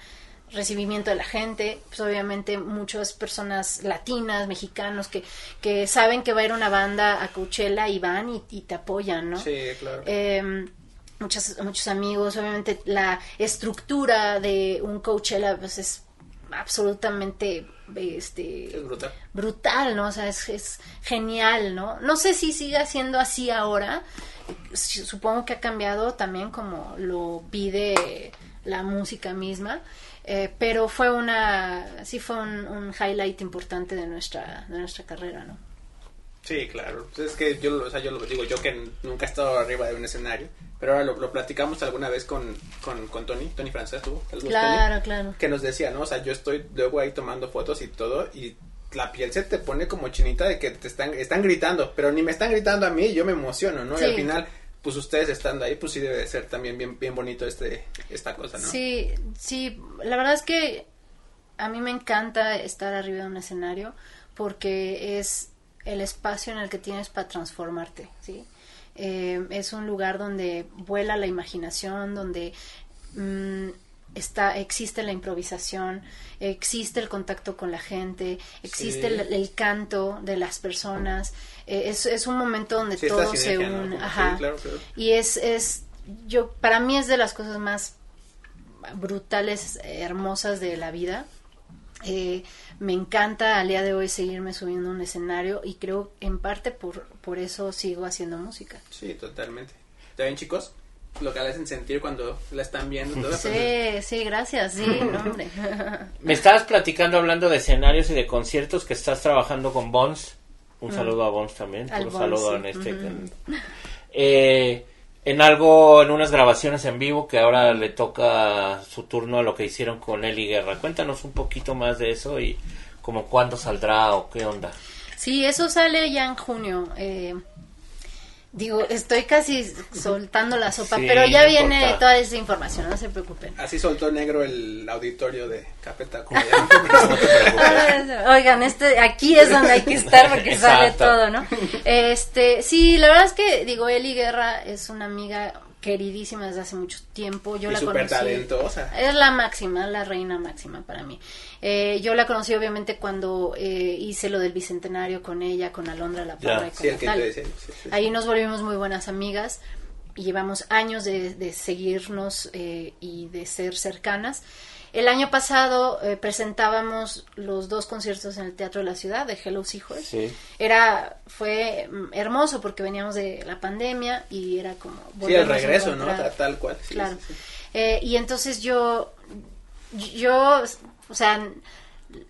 recibimiento de la gente, pues obviamente muchas personas latinas, mexicanos que, que saben que va a ir una banda a Coachella y van y, y te apoyan, ¿no? Sí, claro. Eh, muchos, muchos amigos, obviamente la estructura de un Coachella pues es absolutamente este es brutal. brutal, ¿no? O sea, es, es genial, ¿no? No sé si siga siendo así ahora. Supongo que ha cambiado también como lo pide la música misma. eh, pero fue una, sí fue un, un highlight importante de nuestra, de nuestra carrera, ¿no? Sí, claro. Pues es que yo, lo- o sea, yo lo digo, yo que nunca he estado arriba de un escenario, pero ahora lo, lo platicamos alguna vez con, con, con Tony, Tony Francés, ¿tú? ¿Saludos, Claro, Tony? claro. Que nos decía, ¿no? O sea, yo estoy luego ahí tomando fotos y todo, y la piel se te pone como chinita de que te están, están gritando, pero ni me están gritando a mí, yo me emociono, ¿no? Y al final, pues ustedes estando ahí, pues sí debe de ser también bien, bien bonito este, esta cosa, ¿no? Sí, sí, la verdad es que a mí me encanta estar arriba de un escenario porque es el espacio en el que tienes para transformarte, ¿sí? Eh, es un lugar donde vuela la imaginación, donde mm, está, existe la improvisación, existe el contacto con la gente, existe Sí. el, el canto de las personas, eh, es, es un momento donde Sí, todo se une, ajá, sí, claro, claro. y es, es, yo, para mí es de las cosas más brutales, hermosas de la vida. Eh, me encanta al día de hoy seguirme subiendo a un escenario y creo en parte por, por eso sigo haciendo música. Sí, totalmente. ¿También, chicos? Lo que le hacen sentir cuando la están viendo. Sí, sí, gracias, sí, hombre. Me estabas platicando hablando de escenarios y de conciertos que estás trabajando con Bones. Un saludo a Bones también. Mm. Al Un Bones, saludo sí. en este. En, eh, en algo, en unas grabaciones en vivo que ahora le toca su turno a lo que hicieron con Eli Guerra. Cuéntanos un poquito más de eso y como cuándo saldrá o qué onda. Sí, eso sale ya en junio. eh, digo, estoy casi soltando la sopa, Sí, pero ya no viene importa. toda esa información, no se preocupen. Así soltó negro el auditorio de ya- No. Oigan, este, aquí es donde hay que estar porque sale todo, ¿no? Este, sí, la verdad es que, digo, Eli Guerra es una amiga queridísima desde hace mucho tiempo. Yo y la conocí. talentosa. Es la máxima, la reina máxima para mí. Eh, yo la conocí obviamente cuando eh, hice lo del bicentenario con ella, con Alondra La. Parra sí, sí, sí. Ahí nos volvimos muy buenas amigas y llevamos años de, de seguirnos eh, y de ser cercanas. El año pasado eh, presentábamos los dos conciertos en el Teatro de la Ciudad de Hello Seahorse. Sí. Era, fue hermoso porque veníamos de la pandemia y era como... Sí, el regreso, ¿no? Tal cual. sí, Claro. sí. Eh, y entonces yo, yo, o sea,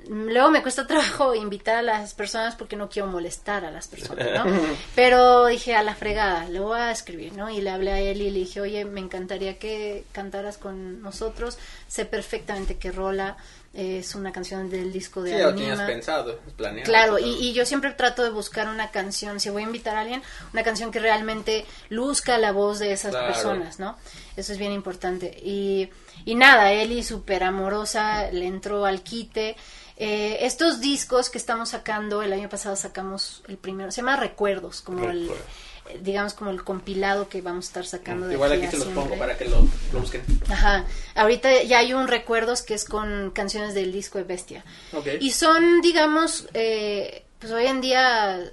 luego me cuesta trabajo invitar a las personas porque no quiero molestar a las personas, ¿no? Pero dije, a la fregada, le voy a escribir, ¿no? Y le hablé a él y le dije, oye, me encantaría que cantaras con nosotros, sé perfectamente que rola, eh, es una canción del disco de Sí, ya lo Anima. tenías pensado, planeado. Claro, y, y yo siempre trato de buscar una canción, si voy a invitar a alguien, una canción que realmente luzca la voz de esas Claro. personas, ¿no? Eso es bien importante. Y, y nada, Eli súper amorosa, le entró al quite. Eh, estos discos que estamos sacando, el año pasado sacamos el primero, se llama Recuerdos, como el, Recuerdos. digamos, como el compilado que vamos a estar sacando de Igual aquí te los pongo para que lo, lo busquen. Ajá, ahorita ya hay un Recuerdos que es con canciones del disco de Bestia. Y son, digamos, eh, pues hoy en día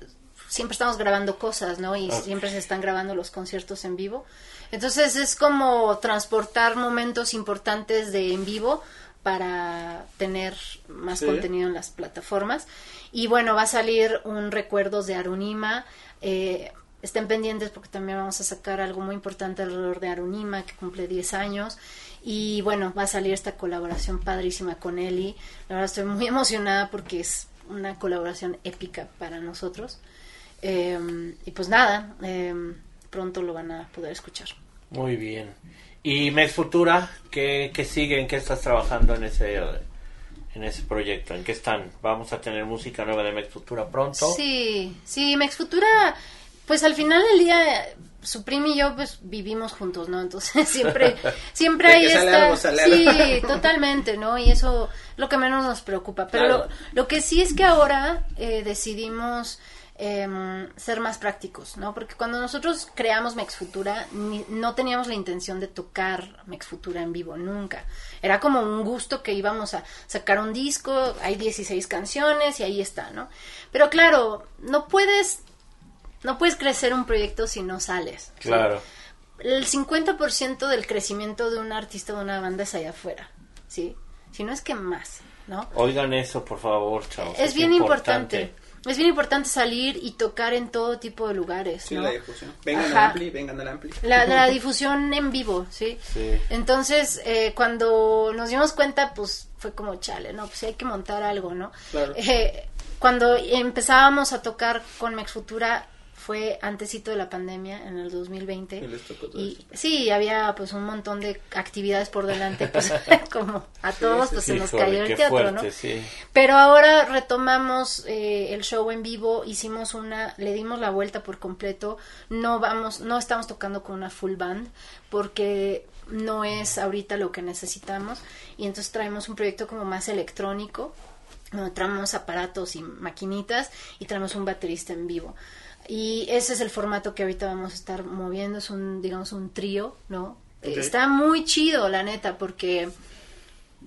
siempre estamos grabando cosas, ¿no? Y siempre se están grabando los conciertos en vivo. Entonces es como transportar momentos importantes de en vivo para tener más Sí. contenido en las plataformas. Y bueno, va a salir un Recuerdos de Arunima. Eh, estén pendientes porque también vamos a sacar algo muy importante alrededor de Arunima, que cumple 10 años. Y bueno, va a salir esta colaboración padrísima con Eli. La verdad estoy muy emocionada porque es una colaboración épica para nosotros. Eh, y pues nada, eh, pronto lo van a poder escuchar. Muy bien. ¿Y Mex Futura? ¿Qué, qué sigue? ¿En qué estás trabajando en ese, en ese proyecto? ¿En qué están? ¿Vamos a tener música nueva de Mex Futura pronto? Sí, sí, Mex Futura, pues al final del día, su primo y yo pues vivimos juntos, ¿no? Entonces siempre, siempre hay esta... algo, sí, totalmente, ¿no? Y eso lo que menos nos preocupa. Pero Claro. lo, lo que sí es que ahora eh, decidimos em, ser más prácticos, ¿no? Porque cuando nosotros creamos Mex Futura, ni- no teníamos la intención de tocar Mex Futura en vivo, nunca. Era como un gusto que íbamos a sacar un disco, hay 16 canciones y ahí está, ¿no? Pero claro, no puedes, no puedes crecer un proyecto si no sales. ¿sí? Claro. El 50% del crecimiento de un artista o de una banda es allá afuera, ¿sí? Si no es que más, ¿no? Oigan eso, por favor, chavos. es bien importante. Es bien importante salir y tocar en todo tipo de lugares, Sí, ¿no? la difusión. Vengan Ajá. al Ampli, vengan al Ampli. La, la difusión en vivo, ¿sí? Sí. Entonces, eh, cuando nos dimos cuenta, pues fue como chale, ¿no? Pues sí hay que montar algo, ¿no? Claro. Eh, cuando empezábamos a tocar con Mex Futura, fue antesito de la pandemia, en el 2020. Y les tocó todo Y sí, había pues un montón de actividades por delante, pues como a todos pues se nos cayó el teatro, fuerte, ¿no? sí. Pero ahora retomamos eh, el show en vivo, hicimos una, le dimos la vuelta por completo, no vamos, no estamos tocando con una full band porque no es ahorita lo que necesitamos y entonces traemos un proyecto como más electrónico, donde traemos aparatos y maquinitas y traemos un baterista en vivo. Y ese es el formato que ahorita vamos a estar moviendo, es un, digamos, un trío, ¿no? Ok. Está muy chido, la neta, porque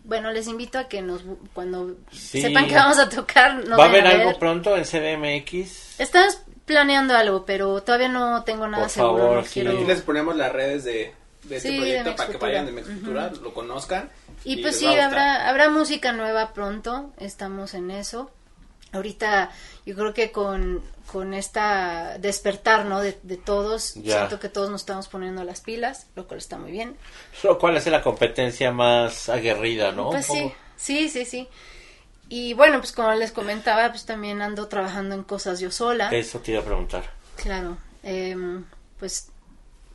bueno, les invito a que nos cuando Sí. sepan que vamos a tocar, nos ¿Va a haber ver. algo pronto en CDMX? Estamos planeando algo, pero todavía no tengo nada Por seguro. favor, no sí. quiero- Aquí les ponemos las redes de, de este Sí, proyecto para que vayan de Mex Futura, lo conozcan. Y pues les sí, habrá, habrá música nueva pronto, estamos en eso. Ahorita yo creo que con, con esta despertar, ¿no? De, de todos, Ya. siento que todos nos estamos poniendo las pilas, lo cual está muy bien. Lo cual hace la competencia más aguerrida, ¿no? Pues sí, sí, sí, sí. Y bueno, pues como les comentaba, pues también ando trabajando en cosas yo sola. Eso te iba a preguntar. Claro, em, pues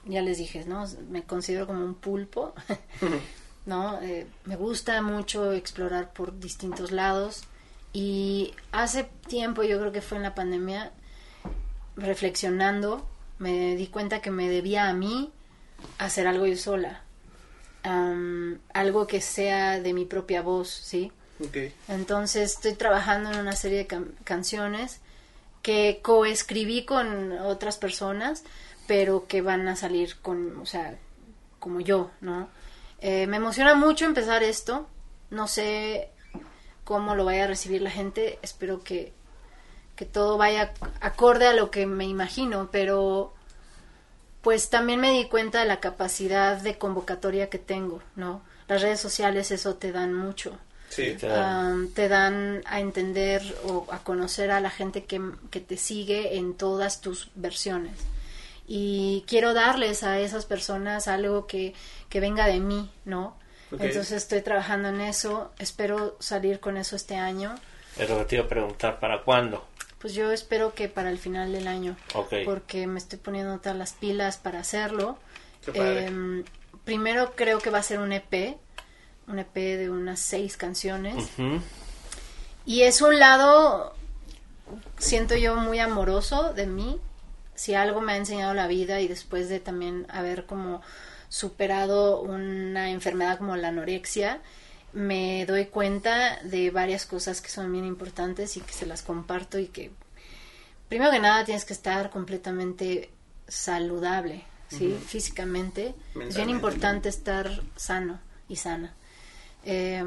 ya les dije, ¿no? Me considero como un pulpo, ¿no? Eh, me gusta mucho explorar por distintos lados y hace tiempo, yo creo que fue en la pandemia, reflexionando, me di cuenta que me debía a mí hacer algo yo sola, Am, algo que sea de mi propia voz, ¿sí? Ok. Entonces estoy trabajando en una serie de can- canciones que coescribí con otras personas, pero que van a salir con, o sea, como yo, ¿no? Eh, me emociona mucho empezar esto. No sé cómo lo vaya a recibir la gente. Espero que, que todo vaya acorde a lo que me imagino, pero pues también me di cuenta de la capacidad de convocatoria que tengo, ¿no? Las redes sociales eso te dan mucho. Sí. Te dan- Am, te dan a entender o a conocer a la gente que, que te sigue en todas tus versiones. Y quiero darles a esas personas algo que, que venga de mí, ¿no? Entonces estoy trabajando en eso, espero salir con eso este año. Es lo que te iba a preguntar, ¿para cuándo? Pues yo espero que para el final del año, Ok. porque me estoy poniendo todas las pilas para hacerlo. Em, primero creo que va a ser un EP, un EP de unas seis canciones. Ujú. Y es un lado, siento yo, muy amoroso de mí. Si algo me ha enseñado la vida y después de también haber como superado una enfermedad como la anorexia, me doy cuenta de varias cosas que son bien importantes y que se las comparto y que primero que nada tienes que estar completamente saludable, ¿sí? Físicamente. Es bien importante estar sano y sana. Eh,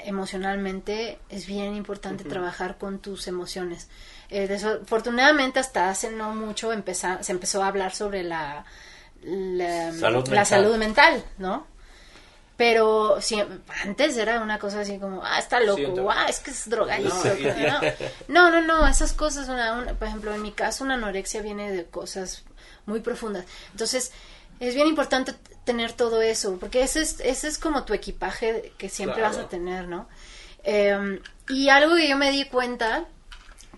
emocionalmente es bien importante trabajar con tus emociones. Eh, desafortunadamente hasta hace no mucho se empezó a hablar sobre la, la, Salud la mental. salud mental, ¿no? Pero si, antes era una cosa así como, ah, está loco, Sí, ah, es que es drogadicto. No, ¿no? No, esas cosas, una, una- por ejemplo, en mi caso una anorexia viene de cosas muy profundas. Entonces, es bien importante tener todo eso, porque ese es, ese es como tu equipaje que siempre Claro. vas a tener, ¿no? Eh, y algo que yo me di cuenta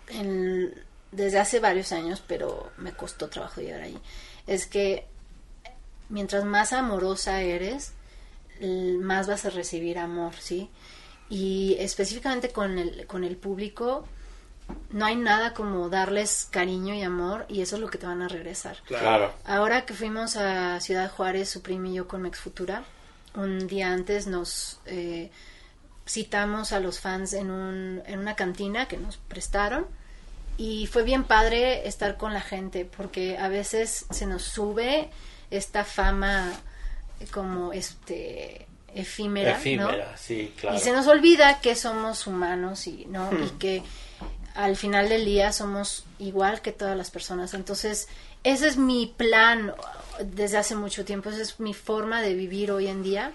en- desde hace varios años, pero me costó trabajo llegar ahí, es que mientras más amorosa eres, más vas a recibir amor, ¿sí? Y específicamente con el, con el público, no hay nada como darles cariño y amor y eso es lo que te van a regresar. Claro. Ahora que fuimos a Ciudad Juárez, su primo y yo con Mex Futura, un día antes nos eh, citamos a los fans en, un, en una cantina que nos prestaron y fue bien padre estar con la gente porque a veces se nos sube esta fama como este efímera, ¿no? Efímera, sí, claro. Y se nos olvida que somos humanos y no y que al final del día somos igual que todas las personas. Entonces, ese es mi plan desde hace mucho tiempo, esa es mi forma de vivir hoy en día,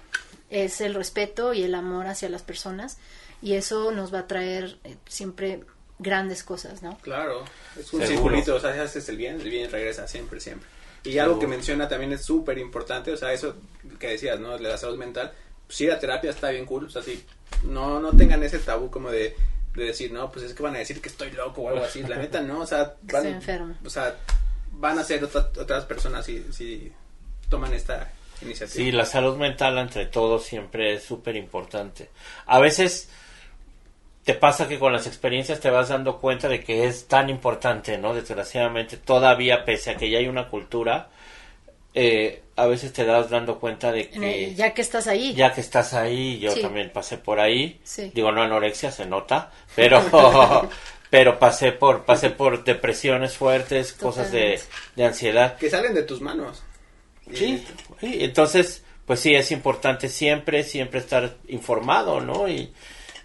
es el respeto y el amor hacia las personas y eso nos va a traer eh, siempre grandes cosas, ¿no? Claro, es un Seguro. circulito, o sea, si haces el bien, el bien regresa siempre, siempre. Y algo que menciona también es súper importante, o sea, eso que decías, ¿no? De la salud mental, pues ir a terapia está bien cool, o sea, sí, no, no tengan ese tabú como de, de decir, no, pues es que van a decir que estoy loco o algo así, la neta no, o sea, van- estoy enfermo. o sea, van a ser otra- otras personas si, si toman esta iniciativa. Sí, la salud mental entre todos siempre es súper importante. A veces te pasa que con las experiencias te vas dando cuenta de que es tan importante, ¿no? Desgraciadamente, todavía pese a que ya hay una cultura, eh, a veces te das dando cuenta de que ya que estás ahí. ya que estás ahí, yo Sí. también pasé por ahí. Sí. Digo, no anorexia, se nota, pero pero pasé por pasé por depresiones fuertes, cosas de, de ansiedad. Que salen de tus manos. Sí, sí, entonces, pues sí, es importante siempre, siempre estar informado, ¿no? Y,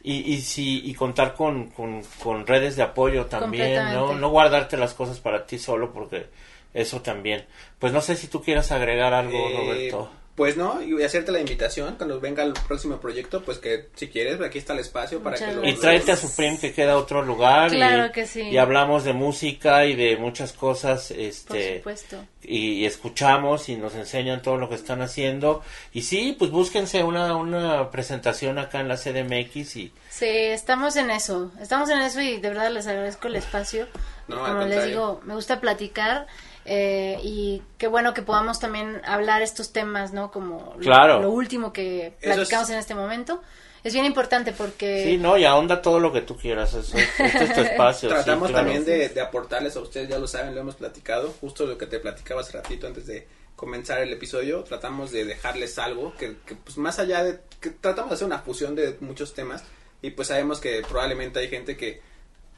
y, y, sí, y contar con, con, con redes de apoyo también, ¿no? No guardarte las cosas para ti solo, porque eso también. Pues no sé si tú quieras agregar algo, Eh, Roberto. Pues no, y voy a hacerte la invitación cuando venga el próximo proyecto, pues que si quieres, aquí está el espacio para Muchas que lo... Y tráete a Supreme que queda a otro lugar. Claro y, que sí. Y hablamos de música y de muchas cosas, Por este... supuesto. y, y escuchamos y nos enseñan todo lo que están haciendo. Y sí, pues búsquense una, una presentación acá en la CDMX y Sí, estamos en eso, estamos en eso y de verdad les agradezco el espacio. No, al Como les digo, me gusta platicar eh, y qué bueno que podamos también hablar estos temas, ¿no? Como lo- Claro. lo, último que platicamos es- en este momento. Es bien importante porque... sí, no, y ahonda todo lo que tú quieras. Eso, este es tu espacio. sí, Tratamos claro. también de, de aportarles a ustedes, ya lo saben, lo hemos platicado, justo lo que te platicaba hace ratito antes de comenzar el episodio, tratamos de dejarles algo que, que, pues más allá de, que tratamos de hacer una fusión de muchos temas y pues sabemos que probablemente hay gente que,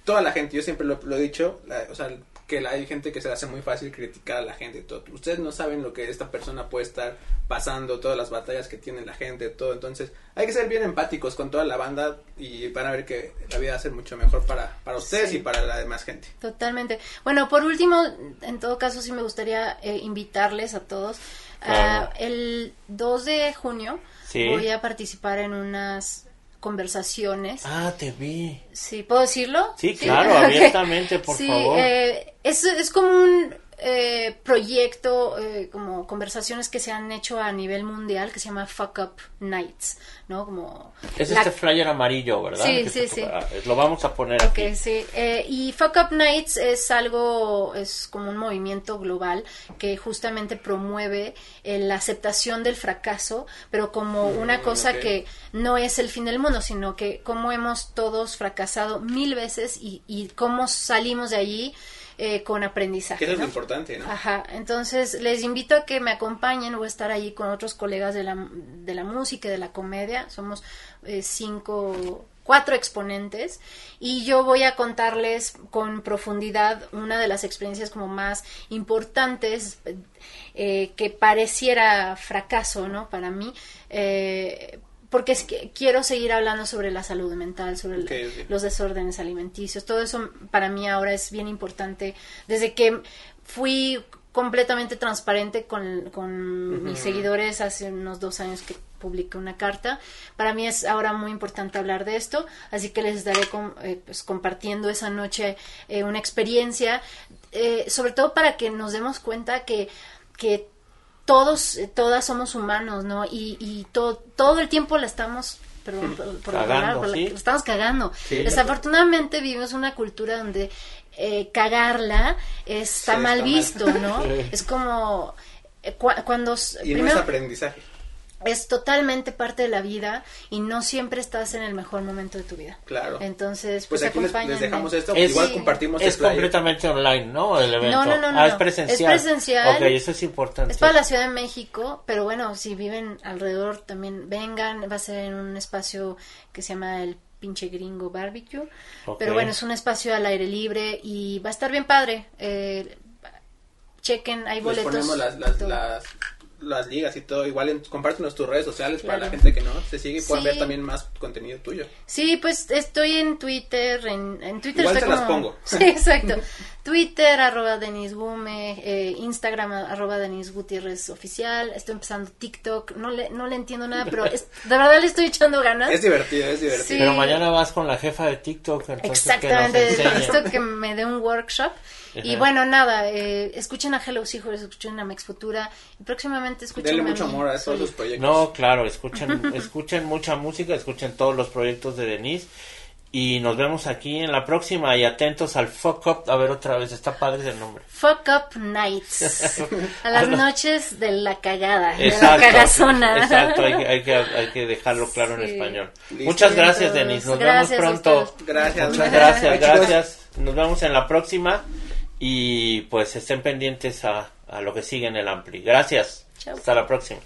toda la gente, yo siempre lo, lo he dicho, la- o sea, que la- hay gente que se le hace muy fácil criticar a la gente, todo. ustedes no saben lo que esta persona puede estar pasando, todas las batallas que tiene la gente, todo, entonces hay que ser bien empáticos con toda la banda y van a ver que la vida va a ser mucho mejor para, para ustedes Sí. y para la demás gente. Totalmente. Bueno, por último, en todo caso sí me gustaría eh, invitarles a todos. Claro. Ah, el 2 de junio Sí. voy a participar en unas conversaciones. Ah, te vi. Sí, ¿puedo decirlo? Sí, claro, abiertamente, por Sí, favor. eh, es, es como un eh, proyecto, eh, como conversaciones que se han hecho a nivel mundial que se llama Fuck Up Nights, ¿no? Como Es la- este flyer amarillo, ¿verdad? Sí, sí, sí. ah, Lo vamos a poner Ok, aquí. sí. Eh, y Fuck Up Nights es algo, es como un movimiento global que justamente promueve eh, la aceptación del fracaso, pero como una cosa que no es el fin del mundo, sino que como hemos todos fracasado mil veces y, y cómo salimos de allí eh, con aprendizaje. Eso es ¿no? lo importante, ¿no? Ajá, entonces les invito a que me acompañen, voy a estar allí con otros colegas de la, de la música y de la comedia, somos eh, cinco, cuatro exponentes y yo voy a contarles con profundidad una de las experiencias como más importantes eh, que pareciera fracaso, ¿no? Para mí, eh, porque es que quiero seguir hablando sobre la salud mental, sobre el- los desórdenes alimenticios, todo eso para mí ahora es bien importante. Desde que fui completamente transparente con, con mis seguidores hace unos dos años que publiqué una carta, para mí es ahora muy importante hablar de esto, así que les estaré com- eh, pues, compartiendo esa noche eh, una experiencia, eh, sobre todo para que nos demos cuenta que, que todos, todas somos humanos, ¿no? Y, y to- todo el tiempo la estamos, perdón, por, por la Cagando, la- sí. la estamos cagando. Sí. Desafortunadamente vivimos una cultura donde eh, cagarla está Sí, mal está mal. visto, ¿no? Es como eh, cua- cuando Y no es primero aprendizaje. Es totalmente parte de la vida y no siempre estás en el mejor momento de tu vida. Claro. Entonces, Pues pues, aquí les, les dejamos esto, Es- igual sí, compartimos Es el completamente online, ¿no? El evento. No, no, no, no, Ah, es presencial. Es presencial. Ok, eso es importante. Es para la Ciudad de México, pero bueno, si viven alrededor también vengan, va a ser en un espacio que se llama el pinche gringo barbecue, Ok. pero bueno, es un espacio al aire libre y va a estar bien padre. Eh, chequen, hay Les boletos. ponemos las, las, todo. las, las ligas y todo. Igual en, compártenos tus redes sociales para la gente que no te sigue y puedan Sí. ver también más contenido tuyo. Sí, pues estoy en Twitter, en, en Twitter Igual se las pongo. Sí, exacto. Twitter, arroba Denis Gume, eh, Instagram, arroba Denis Gutiérrez Oficial, estoy empezando TikTok, no le, no le entiendo nada, pero es- de verdad le estoy echando ganas. Es divertido, es divertido. Sí. Pero mañana vas con la jefa de TikTok, entonces Exactamente, que nos que me dé un workshop. Y bueno, nada, eh, escuchen a Hello Hijos, escuchen a Mex Futura y próximamente escuchen Denle a mucho mí. amor a sus proyectos. No, claro, escuchen, escuchen mucha música, escuchen todos los proyectos de Denise Y nos vemos aquí en la próxima y atentos al Fuck Up. A ver otra vez, está padre el nombre. Fuck Up Nights. A las noches de la cagada, de la Exacto, cagazona. exacto, hay, que- hay que, hay que dejarlo claro en español. Listo. Muchas gracias, Denis. Nos gracias vemos pronto. Gracias. Muchas gracias, gracias. Nos vemos en la próxima y pues estén pendientes a, a lo que sigue en el Ampli. Gracias. Chao. Hasta la próxima.